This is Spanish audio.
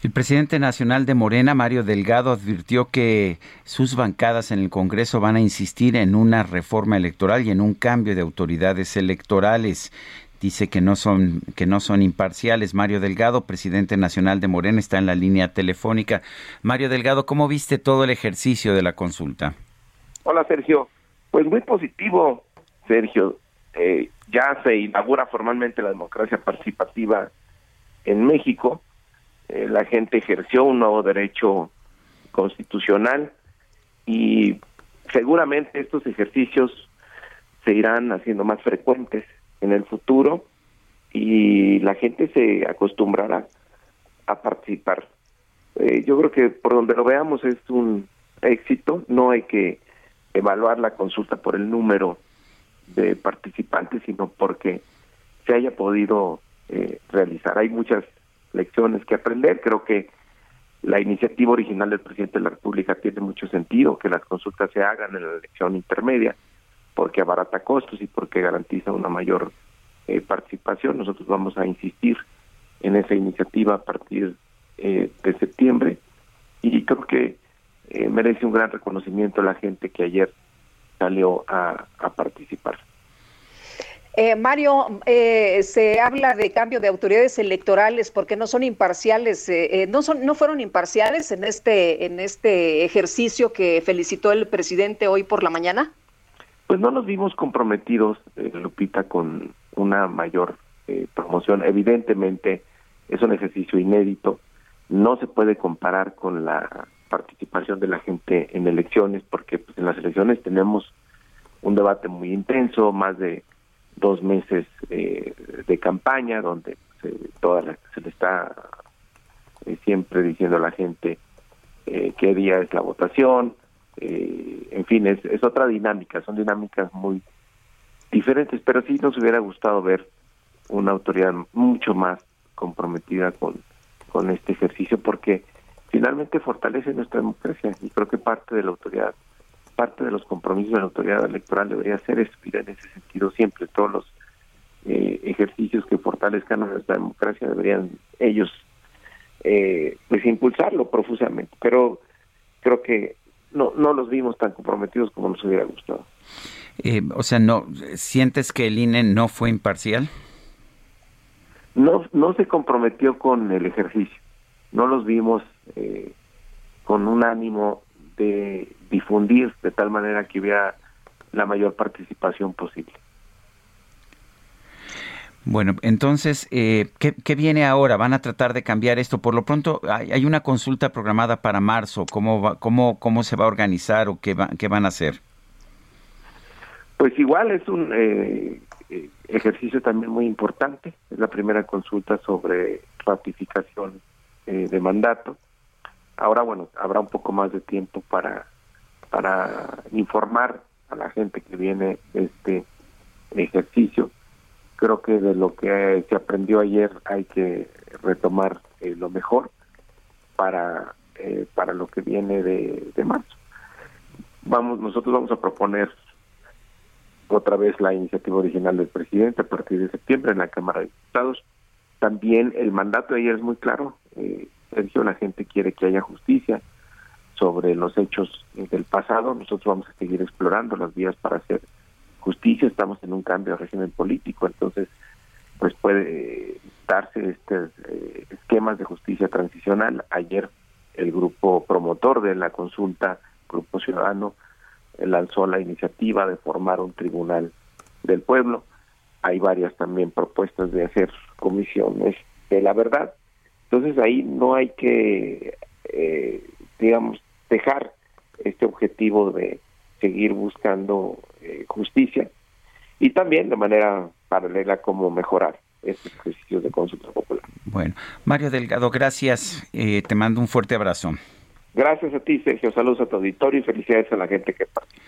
El presidente nacional de Morena, Mario Delgado, advirtió que sus bancadas en el Congreso van a insistir en una reforma electoral y en un cambio de autoridades electorales dice que no son que no son imparciales. Mario Delgado, presidente nacional de Morena, está en la línea telefónica. Mario Delgado, ¿cómo viste todo el ejercicio de la consulta? Hola, Sergio. Pues muy positivo, Sergio. Eh, ya se inaugura formalmente la democracia participativa en México. Eh, la gente ejerció un nuevo derecho constitucional y seguramente estos ejercicios se irán haciendo más frecuentes en el futuro y la gente se acostumbrará a participar. Eh, yo creo que por donde lo veamos es un éxito, no hay que evaluar la consulta por el número de participantes, sino porque se haya podido eh, realizar. Hay muchas lecciones que aprender, creo que la iniciativa original del presidente de la República tiene mucho sentido, que las consultas se hagan en la elección intermedia, porque abarata costos y porque garantiza una mayor eh, participación. Nosotros vamos a insistir en esa iniciativa a partir eh, de septiembre y creo que eh, merece un gran reconocimiento la gente que ayer salió a, participar. Mario, se habla de cambio de autoridades electorales porque no son imparciales, no son, no fueron imparciales en este en este ejercicio que felicitó el presidente hoy por la mañana. Pues no nos vimos comprometidos, eh, Lupita, con una mayor eh, promoción. Evidentemente es un ejercicio inédito, no se puede comparar con la participación de la gente en elecciones, porque pues, en las elecciones tenemos un debate muy intenso, más de dos meses eh, de campaña, donde se, toda se le está siempre diciendo a la gente qué día es la votación, eh, en fin, es, es otra dinámica, son dinámicas muy diferentes, pero sí nos hubiera gustado ver una autoridad mucho más comprometida con, con este ejercicio porque finalmente fortalece nuestra democracia y creo que parte de la autoridad, parte de los compromisos de la autoridad electoral debería ser ir en ese sentido siempre. Todos los eh, ejercicios que fortalezcan a nuestra democracia deberían ellos eh, pues impulsarlo profusamente. Pero creo que no, no los vimos tan comprometidos como nos hubiera gustado. Eh, o sea, no ¿sientes que el INE no fue imparcial? No, no se comprometió con el ejercicio. No los vimos eh, con un ánimo de difundir de tal manera que hubiera la mayor participación posible. Bueno, entonces, eh, ¿qué, viene ahora? ¿Van a tratar de cambiar esto? Por lo pronto, hay, una consulta programada para marzo. ¿Cómo, va, cómo, ¿Cómo se va a organizar o qué, qué van a hacer? Pues igual es un eh, eh, ejercicio también muy importante. Es la primera consulta sobre ratificación de mandato. Ahora, bueno, habrá un poco más de tiempo para, para informar a la gente que viene este ejercicio creo que de lo que se aprendió ayer hay que retomar eh, lo mejor para eh, para lo que viene de, de, marzo. Vamos, nosotros vamos a proponer otra vez la iniciativa original del presidente a partir de septiembre en la Cámara de Diputados. También el mandato de ayer es muy claro. Eh, Sergio, la gente quiere que haya justicia sobre los hechos del pasado. Nosotros vamos a seguir explorando las vías para hacer justicia, estamos en un cambio de régimen político, entonces pues puede darse estos eh, esquemas de justicia transicional. Ayer el grupo promotor de la consulta, Grupo Ciudadano, lanzó la iniciativa de formar un tribunal del pueblo. Hay varias también propuestas de hacer comisiones de la verdad. Entonces ahí no hay que, eh, digamos, dejar este objetivo de seguir buscando eh, justicia y también de manera paralela cómo mejorar estos ejercicios de consulta popular. Bueno, Mario Delgado, gracias. Eh, te mando un fuerte abrazo. Gracias a ti, Sergio. Saludos a tu auditorio y felicidades a la gente que participa.